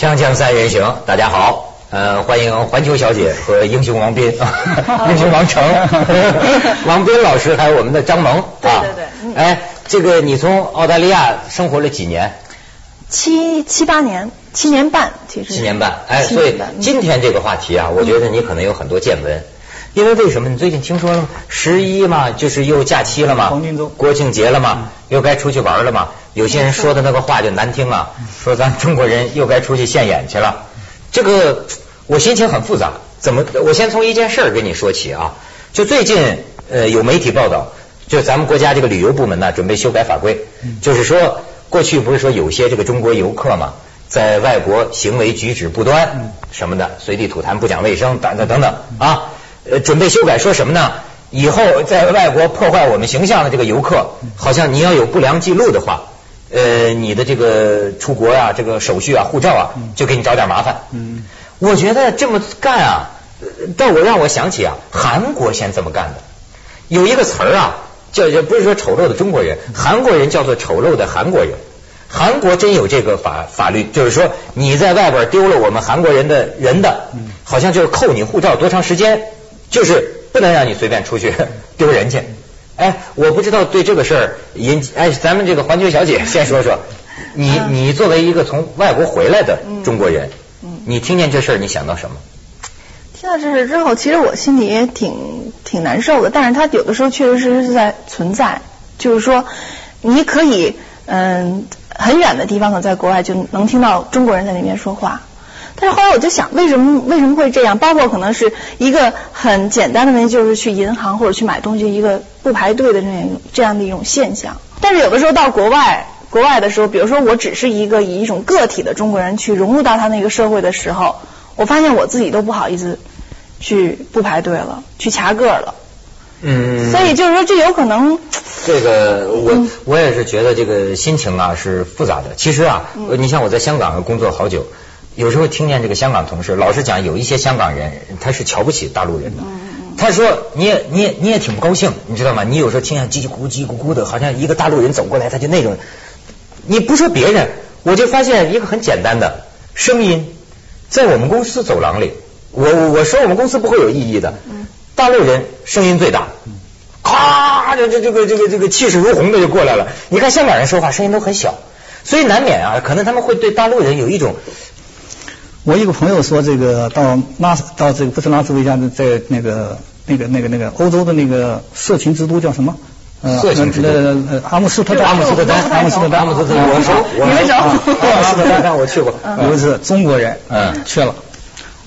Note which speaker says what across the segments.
Speaker 1: 锵锵三人行，大家好，呃，欢迎环球小姐和英雄王斌，英雄王成，王斌老师，还有我们的张萌啊。
Speaker 2: 对对对。
Speaker 1: 哎，这个你从澳大利亚生活了几年？
Speaker 2: 七七八年，七年半，其实。
Speaker 1: 七年半，哎，所以今天这个话题啊，我觉得你可能有很多见闻，因为为什么？你最近听说十一嘛，就是又假期了嘛，
Speaker 3: 黄金周，
Speaker 1: 国庆节了嘛，又该出去玩了嘛。有些人说的那个话就难听啊，说咱中国人又该出去现眼去了。这个我心情很复杂。怎么？我先从一件事儿跟你说起啊。就最近呃有媒体报道，就咱们国家这个旅游部门呢准备修改法规，就是说过去不是说有些这个中国游客嘛，在外国行为举止不端什么的，随地吐痰、不讲卫生等等等等啊，呃准备修改说什么呢？以后在外国破坏我们形象的这个游客，好像你要有不良记录的话。呃，你的这个出国啊，这个手续啊，护照啊，就给你找点麻烦。嗯，我觉得这么干啊，但我让我想起啊，韩国先这么干的。有一个词儿啊，叫不是说丑陋的中国人，韩国人叫做丑陋的韩国人。韩国真有这个法法律，就是说你在外边丢了我们韩国人的人的，好像就是扣你护照多长时间，就是不能让你随便出去 丢人去。哎，我不知道对这个事儿引哎，咱们这个环球小姐 先说说，你你作为一个从外国回来的中国人，你听见这事儿你想到什么？
Speaker 2: 听到这事之后，其实我心里也挺挺难受的，但是它有的时候确实是是在存在，就是说你可以嗯很远的地方，可在国外就能听到中国人在那边说话。但是后来我就想，为什么为什么会这样？包括可能是一个很简单的问题，就是去银行或者去买东西，一个不排队的这样这样的一种现象。但是有的时候到国外，国外的时候，比如说我只是一个以一种个体的中国人去融入到他那个社会的时候，我发现我自己都不好意思去不排队了，去掐个了。嗯。所以就是说，这有可能。
Speaker 1: 这个我我也是觉得这个心情啊是复杂的。其实啊，你像我在香港工作好久。有时候听见这个香港同事，老是讲，有一些香港人他是瞧不起大陆人的。他说你也你也你也挺不高兴，你知道吗？你有时候听见叽叽咕叽咕咕的，好像一个大陆人走过来，他就那种。你不说别人，我就发现一个很简单的声音，在我们公司走廊里，我我说我们公司不会有异议的。大陆人声音最大，咔，这这这个这个这个气势如虹的就过来了。你看香港人说话声音都很小，所以难免啊，可能他们会对大陆人有一种。
Speaker 3: 我一个朋友说，这个到拉斯到这个不是拉斯维加斯，在那个那个那个那个欧洲的那个色情之都叫什么？
Speaker 1: 色情之都。
Speaker 3: 呃，阿姆斯特丹。
Speaker 1: 阿姆斯特丹。
Speaker 3: 阿姆斯特丹。
Speaker 1: 阿姆斯特丹。我熟，我
Speaker 2: 熟。
Speaker 1: 阿姆斯特丹，我去过。
Speaker 3: 有一次中国人嗯去了，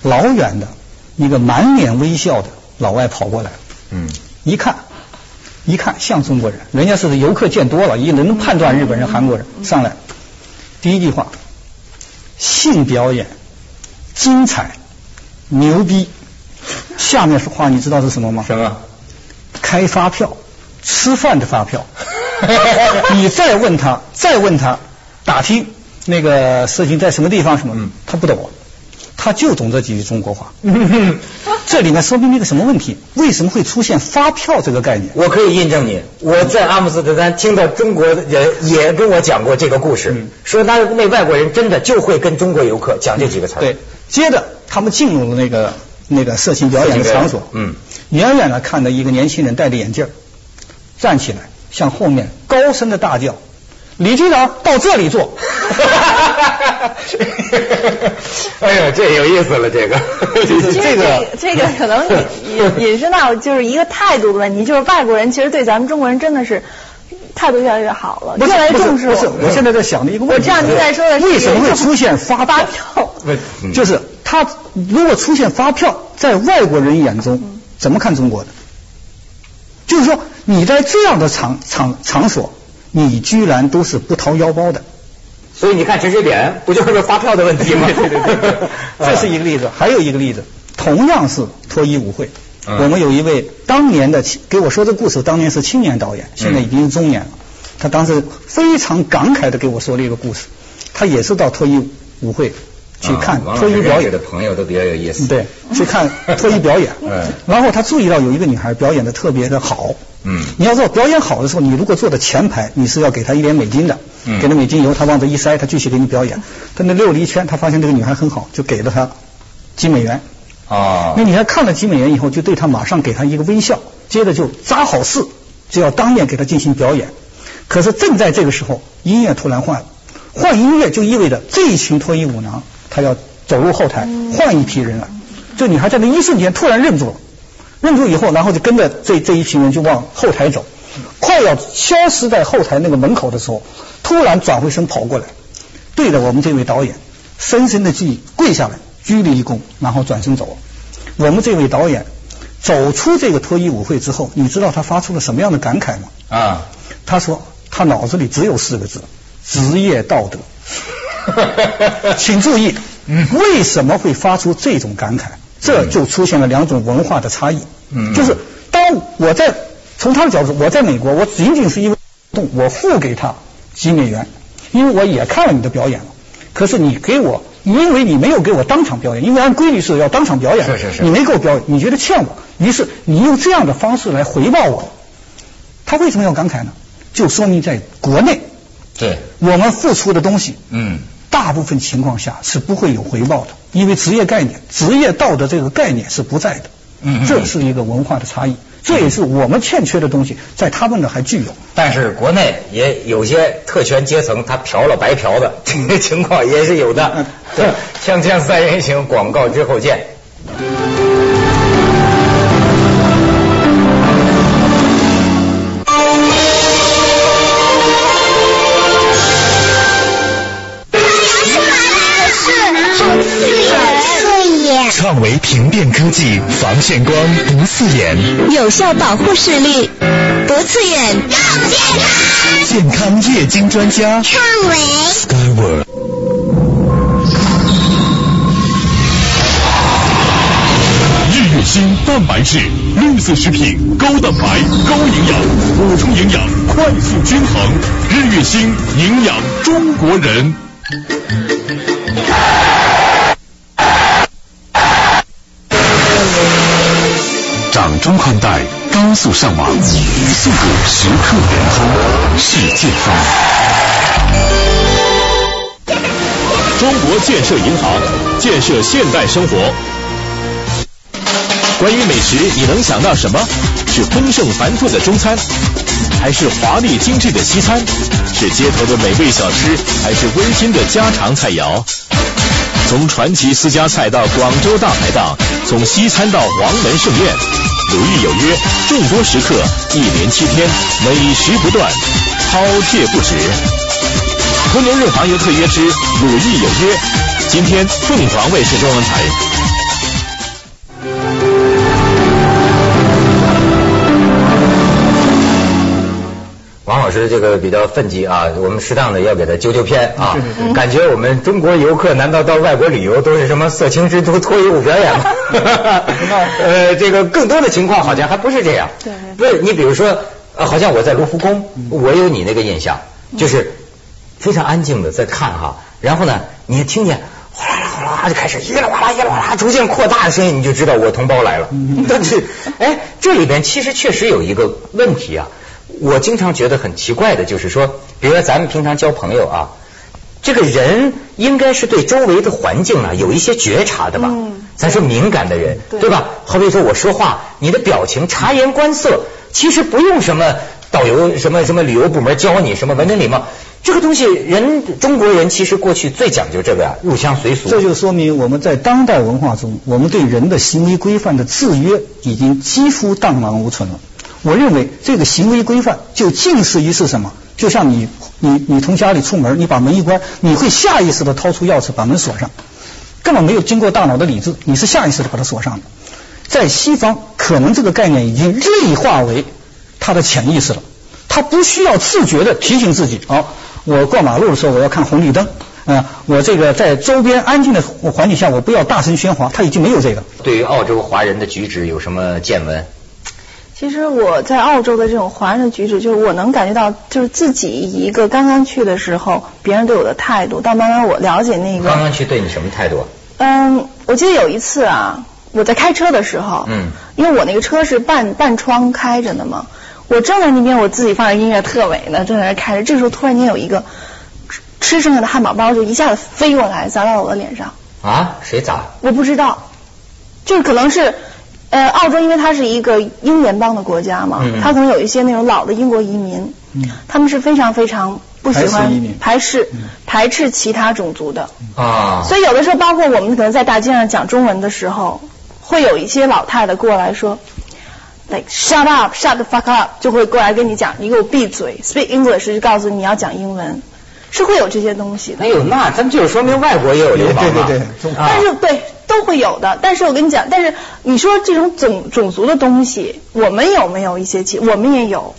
Speaker 3: 老远的一个满脸微笑的老外跑过来，嗯，一看一看像中国人，人家是游客见多了，也能判断日本人、韩国人。上来第一句话，性表演。精彩，牛逼！下面话你知道是什么吗？
Speaker 1: 什么？
Speaker 3: 开发票，吃饭的发票。你再问他，再问他，打听那个事情在什么地方？什么？他不懂，他就懂这几句中国话。这里面说明了一个什么问题？为什么会出现发票这个概念？
Speaker 1: 我可以印证你，我在阿姆斯特丹听到中国人也跟我讲过这个故事，说那那外国人真的就会跟中国游客讲这几个词。
Speaker 3: 对。接着，他们进入了那个那个色情表演的场所。嗯。远远的看到一个年轻人戴着眼镜，站起来向后面高声的大叫：“李局长到这里坐！”
Speaker 1: 哎呀，这有意思了，这个。
Speaker 2: 这个这个可能引引申到就是一个态度的问题，就是外国人其实对咱们中国人真的是。态度越来越好了，越来越重视。
Speaker 3: 不是，我现在在想的一个问
Speaker 2: 题。我知道您在说的是
Speaker 3: 为什么会出现发票？就是他如果出现发票，在外国人眼中怎么看中国的？就是说你在这样的场场场所，你居然都是不掏腰包的。
Speaker 1: 所以你看陈水扁不就是个发票的问题吗？
Speaker 3: 对 对对，这是一个例子。还有一个例子，同样是脱衣舞会。我们有一位当年的给我说这故事，当年是青年导演，现在已经是中年了。他当时非常感慨的给我说了一个故事，他也是到脱衣舞会去看脱衣表演
Speaker 1: 的朋友都比较有意思。
Speaker 3: 对，去看脱衣表演。嗯。然后他注意到有一个女孩表演的特别的好。嗯。你要知道表演好的时候，你如果坐在前排，你是要给她一点美金的。给了美精油，他往这一塞，他继续给你表演。他那溜了一圈，他发现这个女孩很好，就给了她几美元。
Speaker 1: 啊。
Speaker 3: 那女孩看了几美元以后，就对他马上给他一个微笑，接着就扎好势，就要当面给他进行表演。可是正在这个时候，音乐突然换了，换音乐就意味着这一群脱衣舞娘，她要走入后台，换一批人来。这女孩在那一瞬间突然愣住了，愣住以后，然后就跟着这这一群人就往后台走。快要消失在后台那个门口的时候，突然转回身跑过来，对着我们这位导演深深的记跪下来，鞠了一躬，然后转身走了。我们这位导演走出这个脱衣舞会之后，你知道他发出了什么样的感慨吗？
Speaker 1: 啊，
Speaker 3: 他说他脑子里只有四个字：职业道德。请注意，为什么会发出这种感慨？这就出现了两种文化的差异。嗯，就是当我在。从他的角度，我在美国，我仅仅是因为动，我付给他几美元，因为我也看了你的表演了。可是你给我，因为你没有给我当场表演，因为按规律是要当场表演，
Speaker 1: 是是是，
Speaker 3: 你没给我表演，你觉得欠我，于是你用这样的方式来回报我。他为什么要感慨呢？就说明在国内，
Speaker 1: 对，
Speaker 3: 我们付出的东西，嗯，大部分情况下是不会有回报的，因为职业概念、职业道德这个概念是不在的。嗯，这是一个文化的差异。这也是我们欠缺的东西，在他们那还具有。
Speaker 1: 但是国内也有些特权阶层，他嫖了白嫖的，这个情况也是有的。对，锵锵三人行，广告之后见。
Speaker 4: 创维屏变科技防眩光不刺眼，
Speaker 5: 有效保护视力，不刺眼更健
Speaker 4: 康。健康液晶专家，
Speaker 5: 创维。
Speaker 4: Skyward。日月星蛋白质，绿色食品，高蛋白，高营养，补充营养，快速均衡。日月星营养中国人。中宽带，高速上网，速度时刻联通，世界风。
Speaker 6: 中国建设银行，建设现代生活。关于美食，你能想到什么？是丰盛繁复的中餐，还是华丽精致的西餐？是街头的美味小吃，还是温馨的家常菜肴？从传奇私家菜到广州大排档，从西餐到黄门盛宴，鲁豫有约，众多食客，一连七天，美食不断，饕餮不止。昆仑润滑油特约之鲁豫有约，今天凤凰卫视中文台。
Speaker 1: 老师这个比较愤激啊，我们适当的要给他纠纠偏啊。感觉我们中国游客难道到外国旅游都是什么色情之都脱衣舞表演吗？呃，这个更多的情况好像还不是这样。
Speaker 2: 对。
Speaker 1: 不是你比如说，好像我在卢浮宫，我有你那个印象，就是非常安静的在看哈，然后呢，你听见哗啦啦哗啦啦就开始一啦哗啦一啦哗啦逐渐扩大的声音，你就知道我同胞来了。但是，哎，这里边其实确实有一个问题啊。我经常觉得很奇怪的，就是说，比如说咱们平常交朋友啊，这个人应该是对周围的环境啊有一些觉察的吧？嗯。咱说敏感的人，对吧？好比说我说话，你的表情、察言观色，其实不用什么导游、什么什么旅游部门教你什么文明礼貌，这个东西人中国人其实过去最讲究这个呀，入乡随俗。
Speaker 3: 这就说明我们在当代文化中，我们对人的行为规范的制约已经几乎荡然无存了。我认为这个行为规范就近似于是什么？就像你你你从家里出门，你把门一关，你会下意识的掏出钥匙把门锁上，根本没有经过大脑的理智，你是下意识的把它锁上的。在西方，可能这个概念已经内化为他的潜意识了，他不需要自觉的提醒自己，好，我过马路的时候我要看红绿灯，啊，我这个在周边安静的环境下我不要大声喧哗，他已经没有这个。
Speaker 1: 对于澳洲华人的举止有什么见闻？
Speaker 2: 其实我在澳洲的这种华人的举止，就是我能感觉到，就是自己一个刚刚去的时候，别人对我的态度，到慢慢我了解那个。
Speaker 1: 刚刚去对你什么态度？
Speaker 2: 嗯，我记得有一次啊，我在开车的时候，嗯，因为我那个车是半半窗开着的嘛，我正在那边我自己放着音乐特美呢，正在那开着，这时候突然间有一个吃剩下的汉堡包就一下子飞过来砸到我的脸上。
Speaker 1: 啊？谁砸？
Speaker 2: 我不知道，就是可能是，呃，澳洲因为它是一个英联邦的国家嘛，它可能有一些那种老的英国移民，
Speaker 3: 嗯
Speaker 2: 他们是非常非常不喜欢排斥
Speaker 3: 嗯
Speaker 2: 排斥其他种族的，
Speaker 1: 啊。
Speaker 2: 所以有的时候包括我们可能在大街上讲中文的时候，会有一些老太太过来说。like shut up, shut the fuck up，就会过来跟你讲，你给我闭嘴，speak English 就告诉你要讲英文，是会有这些东西的。
Speaker 1: 哎。呦，那咱们就是说明外国也有流氓嘛。
Speaker 3: 对对对中
Speaker 1: 啊。
Speaker 2: 但是对都会有的，但是我跟你讲，但是你说这种种种族的东西，我们有没有一些歧？我们也有。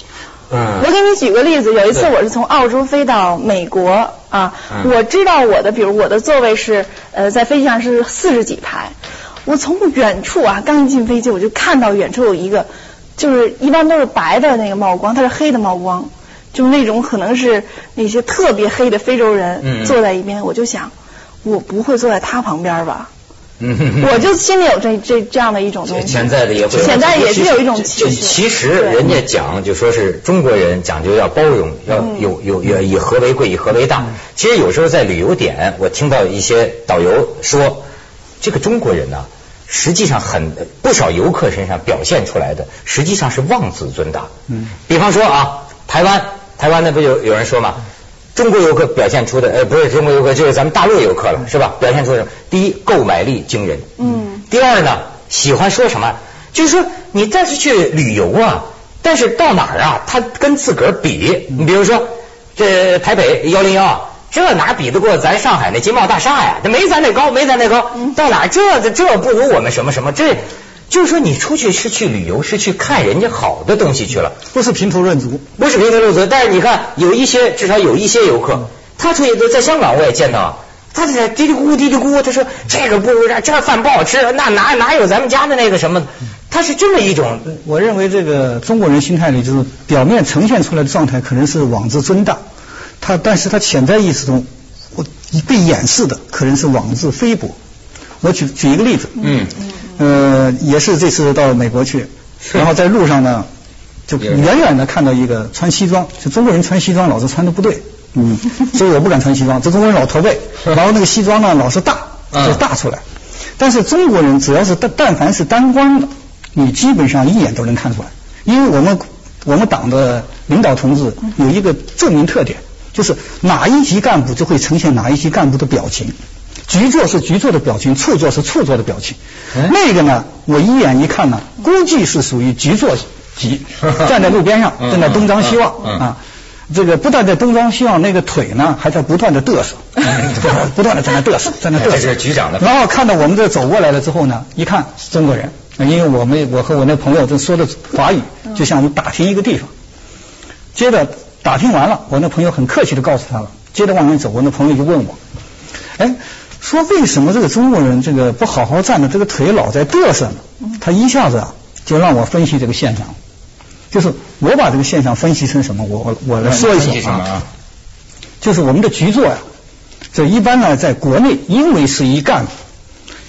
Speaker 1: 嗯。
Speaker 2: 我给你举个例子，有一次我是从澳洲飞到美国啊，
Speaker 1: 嗯。
Speaker 2: 我知道我的，比如我的座位是呃在飞机上是四十几排，我从远处啊刚一进飞机我就看到远处有一个，就是一般都是白的那个冒光，它是黑的冒光，就是那种可能是那些特别黑的非洲人
Speaker 1: 嗯
Speaker 2: 坐在一边，我就想我不会坐在他旁边吧。
Speaker 1: 嗯
Speaker 2: 我就心里有这这这样的一种东西，
Speaker 1: 潜在的也会，
Speaker 2: 潜在也是有一种
Speaker 1: 就
Speaker 2: 歧视。
Speaker 1: 其实人家讲就说是中国人讲究要包容，要
Speaker 2: 嗯
Speaker 1: 有有有以和为贵，以和为大。其实有时候在旅游点，我听到一些导游说，这个中国人呢，实际上很不少游客身上表现出来的，实际上是妄自尊大。
Speaker 3: 嗯，
Speaker 1: 比方说啊，台湾，台湾那不有有人说嘛，中国游客表现出的，呃，不是中国游客，就是咱们大陆游客了，是吧？表现出什么？第一，购买力惊人。
Speaker 2: 嗯。
Speaker 1: 第二呢，喜欢说什么？就是说你但是去旅游啊，但是到哪儿啊，他跟自个儿比。你比如说这台北幺零幺，这哪比得过咱上海那金茂大厦呀？这没咱那高，没咱那高。到哪儿这这这不如我们什么什么？这就是说你出去是去旅游，是去看人家好的东西去了。
Speaker 3: 不是评头论足。
Speaker 1: 不是评头论足，但是你看有一些，至少有一些游客，他出去在香港我也见到，他在嘀嘀咕咕嘀嘀咕咕，他说这个不如这，这饭不好吃，那哪哪有咱们家的那个什么？他是这么一种，
Speaker 3: 我认为这个中国人心态里，就是表面呈现出来的状态可能是妄自尊大，他但是他潜在意识中，我被掩饰的可能是妄自菲薄。我举举一个例子，
Speaker 1: 嗯，
Speaker 3: 呃，也是这次到美国去，然后在路上呢，就远远的看到一个穿西装，就中国人穿西装老是穿的不对，嗯，所以我不敢穿西装，这中国人老驼背，然后那个西装呢老是大，
Speaker 1: 嗯
Speaker 3: 就大出来。但是中国人只要是但但凡是当官的，你基本上一眼都能看出来，因为我们我们党的领导同志有一个著名特点，就是哪一级干部就会呈现哪一级干部的表情。局座是局座的表情，处座是处座的表情。
Speaker 1: 嗯
Speaker 3: 那个呢，我一眼一看呢，估计是属于局座级，站在路边上，
Speaker 1: 嗯
Speaker 3: 正在东张西望
Speaker 1: 嗯嗯
Speaker 3: 啊。这个不但在东张西望，那个腿呢还在不断的嘚瑟，不断的在那嘚瑟，在那嘚瑟。
Speaker 1: 这是局长的
Speaker 3: 然后看到我们这走过来了之后呢，一看是中国人，因为我们我和我那朋友正说的华语，就像打听一个地方。接着打听完了，我那朋友很客气的告诉他了。接着往前走，我那朋友就问我，哎，说为什么这个中国人这个不好好站着，这个腿老在嘚瑟呢？他一下子啊就让我分析这个现象，就是我把这个现象分析成什么？我我我来说一说
Speaker 1: 分析什么啊？
Speaker 3: 就是我们的局座呀、这一般呢，在国内因为是一干部，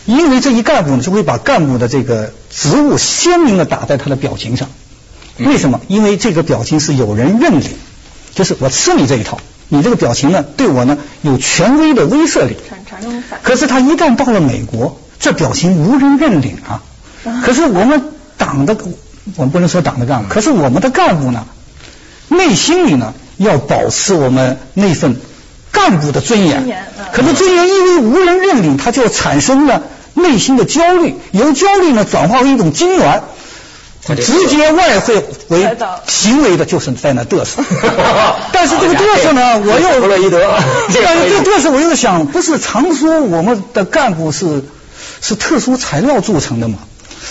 Speaker 3: 因为这一干部呢，就会把干部的这个职务鲜明的打在他的表情上。为什么？因为这个表情是有人认领，就是我吃你这一套，你这个表情呢，对我呢有权威的威慑力。可是他一旦到了美国，这表情无人认领啊。可是我们党的，我们不能说党的干部，可是我们的干部呢，内心里呢要保持我们那份干部的尊严。可是尊严因为无人认领，它就产生了内心的焦虑，由焦虑呢转化为一种痉挛。直接外汇为行为的就是在那嘚瑟，但是这个嘚瑟呢，我又
Speaker 1: 弗洛伊德
Speaker 3: 但是 这个嘚瑟我又想，不是常说我们的干部是是特殊材料铸成的吗？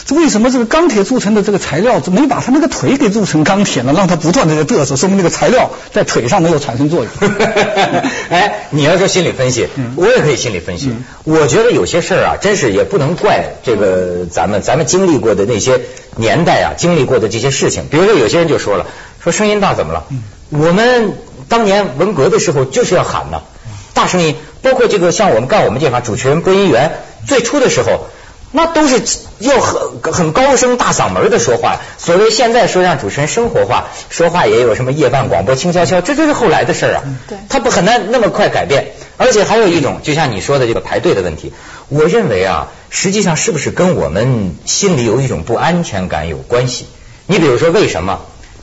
Speaker 3: 这为什么这个钢铁铸成的这个材料怎么没把他那个腿给铸成钢铁呢？让他不断的在嘚瑟，说明那个材料在腿上没有产生作用。
Speaker 1: 哎，你要说心理分析，我也可以心理分析。我觉得有些事儿啊，真是也不能怪这个咱们咱们经历过的那些年代啊，经历过的这些事情。比如说有些人就说了，说声音大怎么了？我们当年文革的时候就是要喊呐，大声音。包括这个像我们干我们这行主持人播音员，最初的时候。那都是要很很高声大嗓门的说话。所谓现在说让主持人生活化，说话也有什么夜半广播轻悄悄，这都是后来的事儿啊。
Speaker 2: 对，
Speaker 1: 他不很难那么快改变。而且还有一种，就像你说的这个排队的问题，我认为啊，实际上是不是跟我们心里有一种不安全感有关系？你比如说，为什么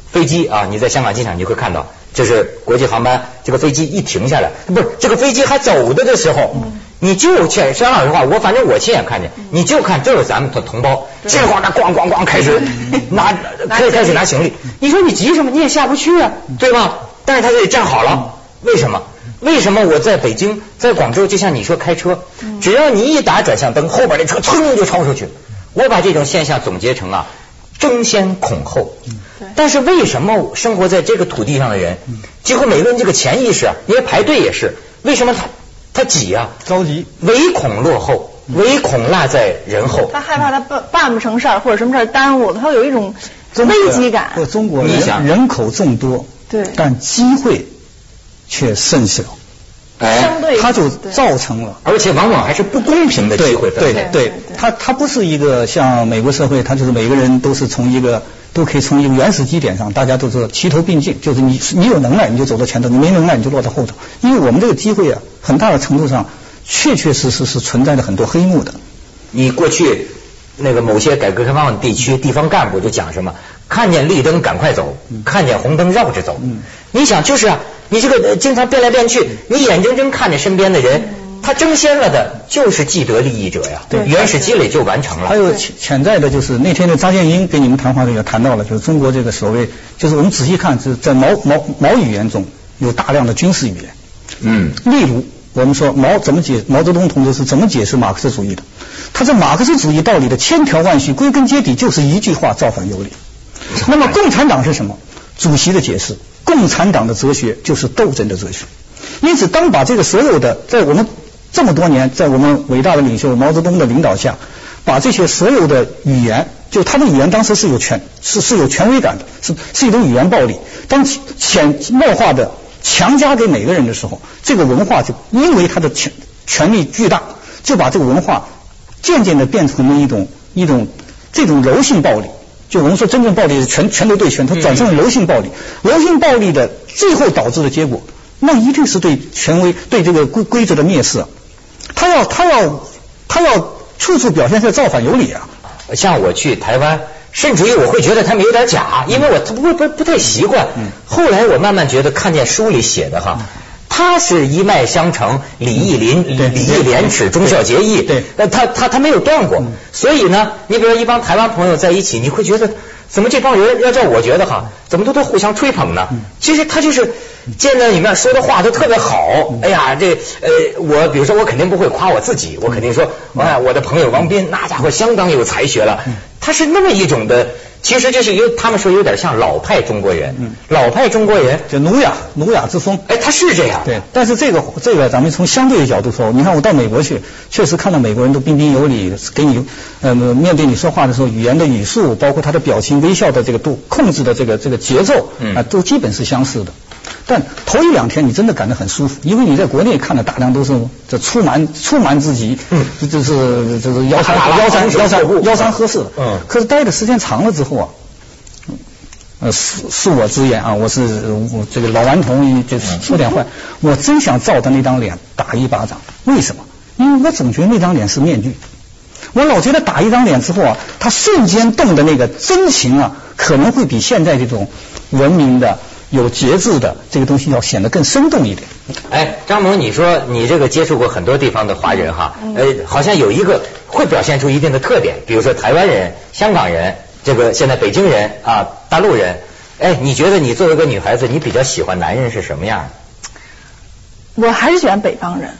Speaker 1: 飞机啊？你在香港机场你会看到，就是国际航班这个飞机一停下来，不是这个飞机还走的的时候。你就确说老实话，我反正我亲眼看见，你就看这是咱们的同胞，这会儿那咣咣咣开始 拿开始开始拿行李，你说你急什么？你也下不去啊，对吧？但是他得站好了，为什么？为什么我在北京、在广州，就像你说开车，只要你一打转向灯，后边那车噌就超出去。我把这种现象总结成啊，争先恐后。但是为什么生活在这个土地上的人，几乎每个人这个潜意识啊，因为排队也是，为什么他？他挤呀，
Speaker 3: 着急，
Speaker 1: 唯恐落后，唯恐落在人后。
Speaker 2: 他害怕他办办不成事儿，或者什么事儿耽误，他有一种危机感。
Speaker 3: 中国人人口众多，
Speaker 2: 对，
Speaker 3: 但机会却甚少。
Speaker 2: 哎，
Speaker 3: 他就造成了，
Speaker 1: 而且往往还是不公平的机会
Speaker 3: 对对对，他他不是一个像美国社会，他就是每个人都是从一个都可以从一个原始基点上，大家都是齐头并进，就是你你有能耐你就走到前头，你没能耐你就落到后头。因为我们这个机会啊，很大的程度上确确实实是存在着很多黑幕的。
Speaker 1: 你过去那个某些改革开放地区地方干部就讲什么，看见绿灯赶快走，看见红灯绕着走。你想就是啊。你这个经常变来变去，你眼睁睁看着身边的人，他争先了的就是既得利益者呀，
Speaker 3: 对，
Speaker 1: 原始积累就完成了。
Speaker 3: 还有潜潜在的就是那天的张建英跟你们谈话里也谈到了，就是中国这个所谓，就是我们仔细看是在毛毛毛语言中有大量的军事语言。
Speaker 1: 嗯。
Speaker 3: 例如我们说毛怎么解毛泽东同志是怎么解释马克思主义的？他这马克思主义道理的千条万绪，归根结底就是一句话：造反有理。那么共产党是什么？主席的解释。共产党的哲学就是斗争的哲学，因此，当把这个所有的在我们这么多年，在我们伟大的领袖毛泽东的领导下，把这些所有的语言，就他的语言当时是有权是是有权威感的，是是一种语言暴力。当潜默化的强加给每个人的时候，这个文化就因为他的权权力巨大，就把这个文化渐渐的变成了一种一种这种柔性暴力。就我们说，真正暴力是拳拳头对拳，它转成了柔性暴力。柔性暴力的最后导致的结果，那一定是对权威、对这个规规则的蔑视。他要他要他要处处表现出造反有理啊！
Speaker 1: 像我去台湾，甚至于我会觉得他们有点假，因为我不不不太习惯。后来我慢慢觉得，看见书里写的哈。他是一脉相承，礼义廉礼义廉耻，忠孝节义。
Speaker 3: 对，
Speaker 1: 那他他他没有断过。所以呢，你比如说一帮台湾朋友在一起，你会觉得怎么这帮人要叫我觉得哈，怎么都都互相吹捧呢？其实他就是见到你面说的话都特别好。哎呀，这呃，我比如说我肯定不会夸我自己，我肯定说，哎，我的朋友王斌那家伙相当有才学了。他是那么一种的。其实就是有，他们说有点像老派中国人，老派中国人
Speaker 3: 就儒雅儒雅之风。
Speaker 1: 哎，他是这样。
Speaker 3: 对，但是这个这个，咱们从相对的角度说，你看我到美国去，确实看到美国人都彬彬有礼，给你呃面对你说话的时候，语言的语速，包括他的表情、微笑的这个度、控制的这个这个节奏啊，都基本是相似的。但头一两天你真的感到很舒服，因为你在国内看的大量都是这粗蛮粗蛮之极，这就是就是腰三腰三腰三腰三喝四。嗯。可是待的时间长了之后啊，呃，恕恕我直言啊，我是我这个老顽童，就是说点坏，我真想照着那张脸打一巴掌。为什么？因为我总觉得那张脸是面具，我老觉得打一张脸之后啊，他瞬间动的那个真情啊，可能会比现在这种文明的。有节制的这个东西要显得更生动一点。
Speaker 1: 哎，张萌，你说你这个接触过很多地方的华人哈，呃，好像有一个会表现出一定的特点，比如说台湾人、香港人，这个现在北京人啊，大陆人。哎，你觉得你作为一个女孩子，你比较喜欢男人是什么样？
Speaker 2: 我还是喜欢北方人，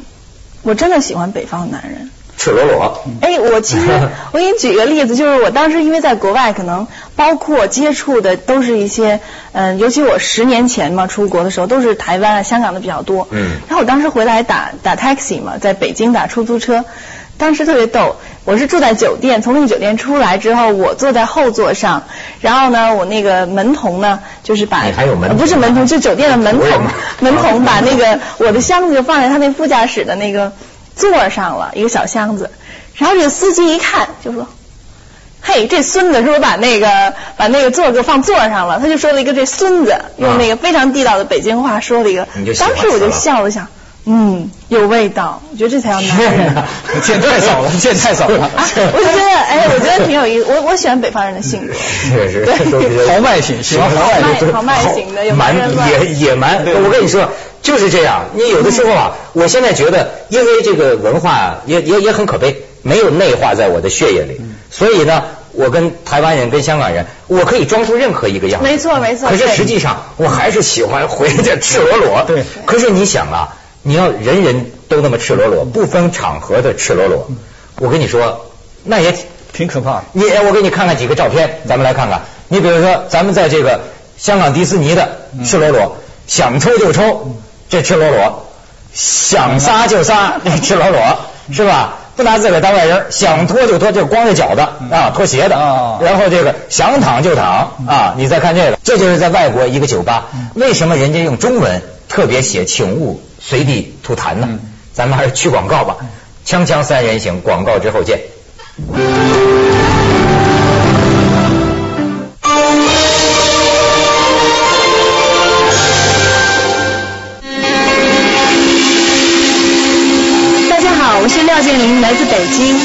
Speaker 2: 我真的喜欢北方男人。
Speaker 1: 赤裸裸。
Speaker 2: 哎，我其实 我给你举个例子，就是我当时因为在国外，可能包括接触的都是一些，嗯，尤其我十年前嘛出国的时候，都是台湾啊、香港的比较多。嗯。然后我当时回来打打 taxi 嘛，在北京打出租车，当时特别逗，我是住在酒店，从那个酒店出来之后，我坐在后座上，然后呢，我那个门童呢，就是把
Speaker 1: 还有门
Speaker 2: 不是门童，就酒店的门童，门童把那个我的箱子就放在他那副驾驶的那个。座上了一个小箱子，然后这个司机一看就说。嘿，这孙子是不是把那个把那个座给放座上了？他就说了一个这孙子，用那个非常地道的北京话说了一个。当时我就笑了想，嗯，有味道，我觉得这才叫男人。
Speaker 3: 见太少了，见太少了。
Speaker 2: 我觉得，哎，我觉得挺有意思。我我喜欢北方人的性格。
Speaker 1: 是是，
Speaker 2: 对，
Speaker 3: 豪迈型，喜欢豪
Speaker 2: 迈豪迈型的，有
Speaker 1: 蛮野野蛮。我跟你说，就是这样。你有的时候啊，我现在觉得，因为这个文化也也也很可悲，没有内化在我的血液里。所以呢，我跟台湾人、跟香港人，我可以装出任何一个样子。
Speaker 2: 没错，没错。
Speaker 1: 可是实际上，我还是喜欢回家赤裸裸。
Speaker 3: 对。
Speaker 1: 可是你想啊，你要人人都那么赤裸裸，不分场合的赤裸裸，我跟你说，那也
Speaker 3: 挺可怕的。
Speaker 1: 你，我给你看看几个照片，咱们来看看。你比如说，咱们在这个香港迪士尼的赤裸裸，想抽就抽，这赤裸裸；想撒就撒，这赤裸裸，是吧？不拿自个当外人，想脱就脱，就光着脚的啊，脱鞋的。然后这个想躺就躺啊，你再看这个，这就是在外国一个酒吧，为什么人家用中文特别写请勿随地吐痰呢？咱们还是去广告吧，锵锵三人行，广告之后见。
Speaker 7: 来自北京。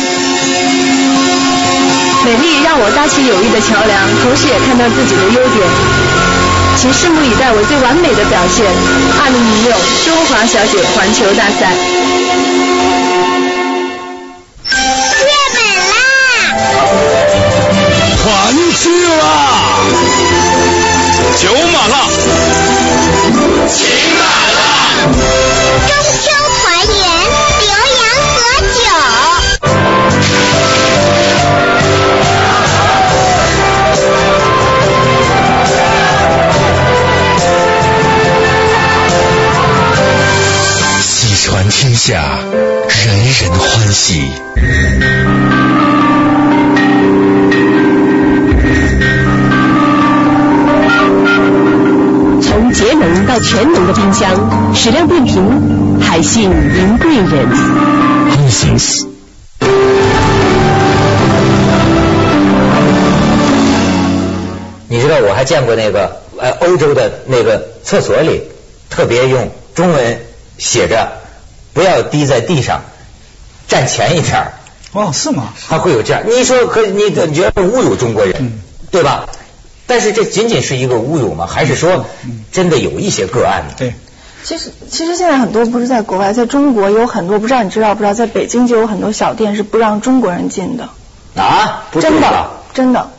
Speaker 7: 美丽让我搭起友谊的桥梁，同时也看到自己的优点。请拭目以待我最完美的表现。二零零六中华小姐环球大赛。
Speaker 5: 月满啦！
Speaker 4: 团聚啦！酒满
Speaker 5: 满了。
Speaker 6: 下，人人欢喜。
Speaker 7: 从节能到全能的冰箱，矢量变频，海信云贵人。
Speaker 1: 你知道我还见过那个呃欧洲的那个厕所里，特别用中文写着。不要滴在地上，站前一点
Speaker 3: 哦，是吗？
Speaker 1: 他会有这样？你说可你感觉侮辱中国人，对吧？但是这仅仅是一个侮辱吗？还是说真的有一些个案呢？
Speaker 3: 对。
Speaker 2: 其实其实现在很多不是在国外，在中国有很多不知道你知道不知道？在北京就有很多小店是不让中国人进的。
Speaker 1: 啊？
Speaker 2: 真的真的，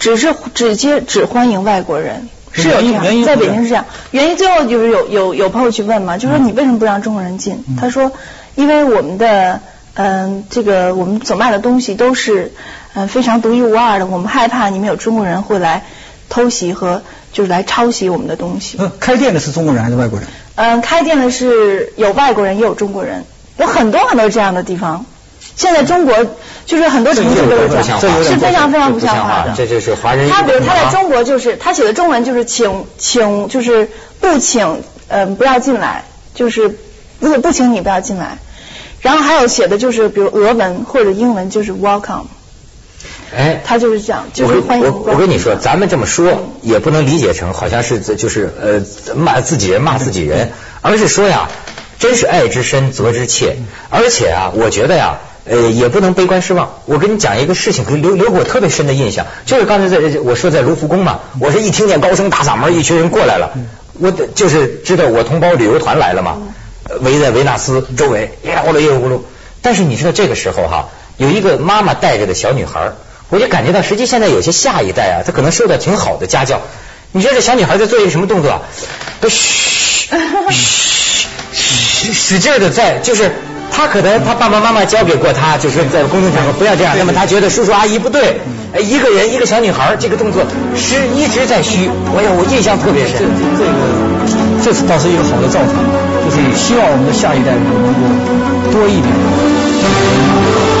Speaker 2: 只是直接只欢迎外国人。是有这样，在北京是这样。原因最后就是有有有朋友去问嘛，就说你为什么不让中国人进？他说，因为我们的嗯这个我们所卖的东西都是嗯非常独一无二的，我们害怕你们有中国人会来偷袭和就是来抄袭我们的东西。
Speaker 3: 嗯开店的是中国人还是外国人？
Speaker 2: 嗯，开店的是有外国人也有中国人，有很多很多这样的地方。现在中国就是很多城市都是这样，是非常非常不像话的。
Speaker 1: 这就是华人。
Speaker 2: 他比如他在中国就是他写的中文就是请请就是不请嗯不要进来，就是如果不请你不要进来。然后还有写的就是比如俄文或者英文就是 welcome。
Speaker 1: 哎，
Speaker 2: 他就是这样，就是欢迎。
Speaker 1: 我我跟你说，咱们这么说也不能理解成好像是就是呃骂自己人骂自己人，而是说呀，真是爱之深责之切。而且啊，我觉得呀。呃，也不能悲观失望。我跟你讲一个事情，留留给我特别深的印象，就是刚才在我说在卢浮宫嘛，我是一听见高声大嗓门，一群人过来了，我就是知道我同胞旅游团来了嘛，围在维纳斯周围，呀呼噜呀呼噜。但是你知道这个时候哈，有一个妈妈带着的小女孩，我就感觉到，实际现在有些下一代啊，她可能受到挺好的家教。你知道这小女孩在做一个什么动作？嘘嘘使使劲的在就是。他可能他爸爸妈妈教给过他，就是在公众场合不要这样。那么他觉得叔叔阿姨不对，一个人一个小女孩这个动作是一直在虚。哎呀，我印象特别深。这
Speaker 3: 这个这是倒是一个好的兆头，就是希望我们的下一代人能够多一点。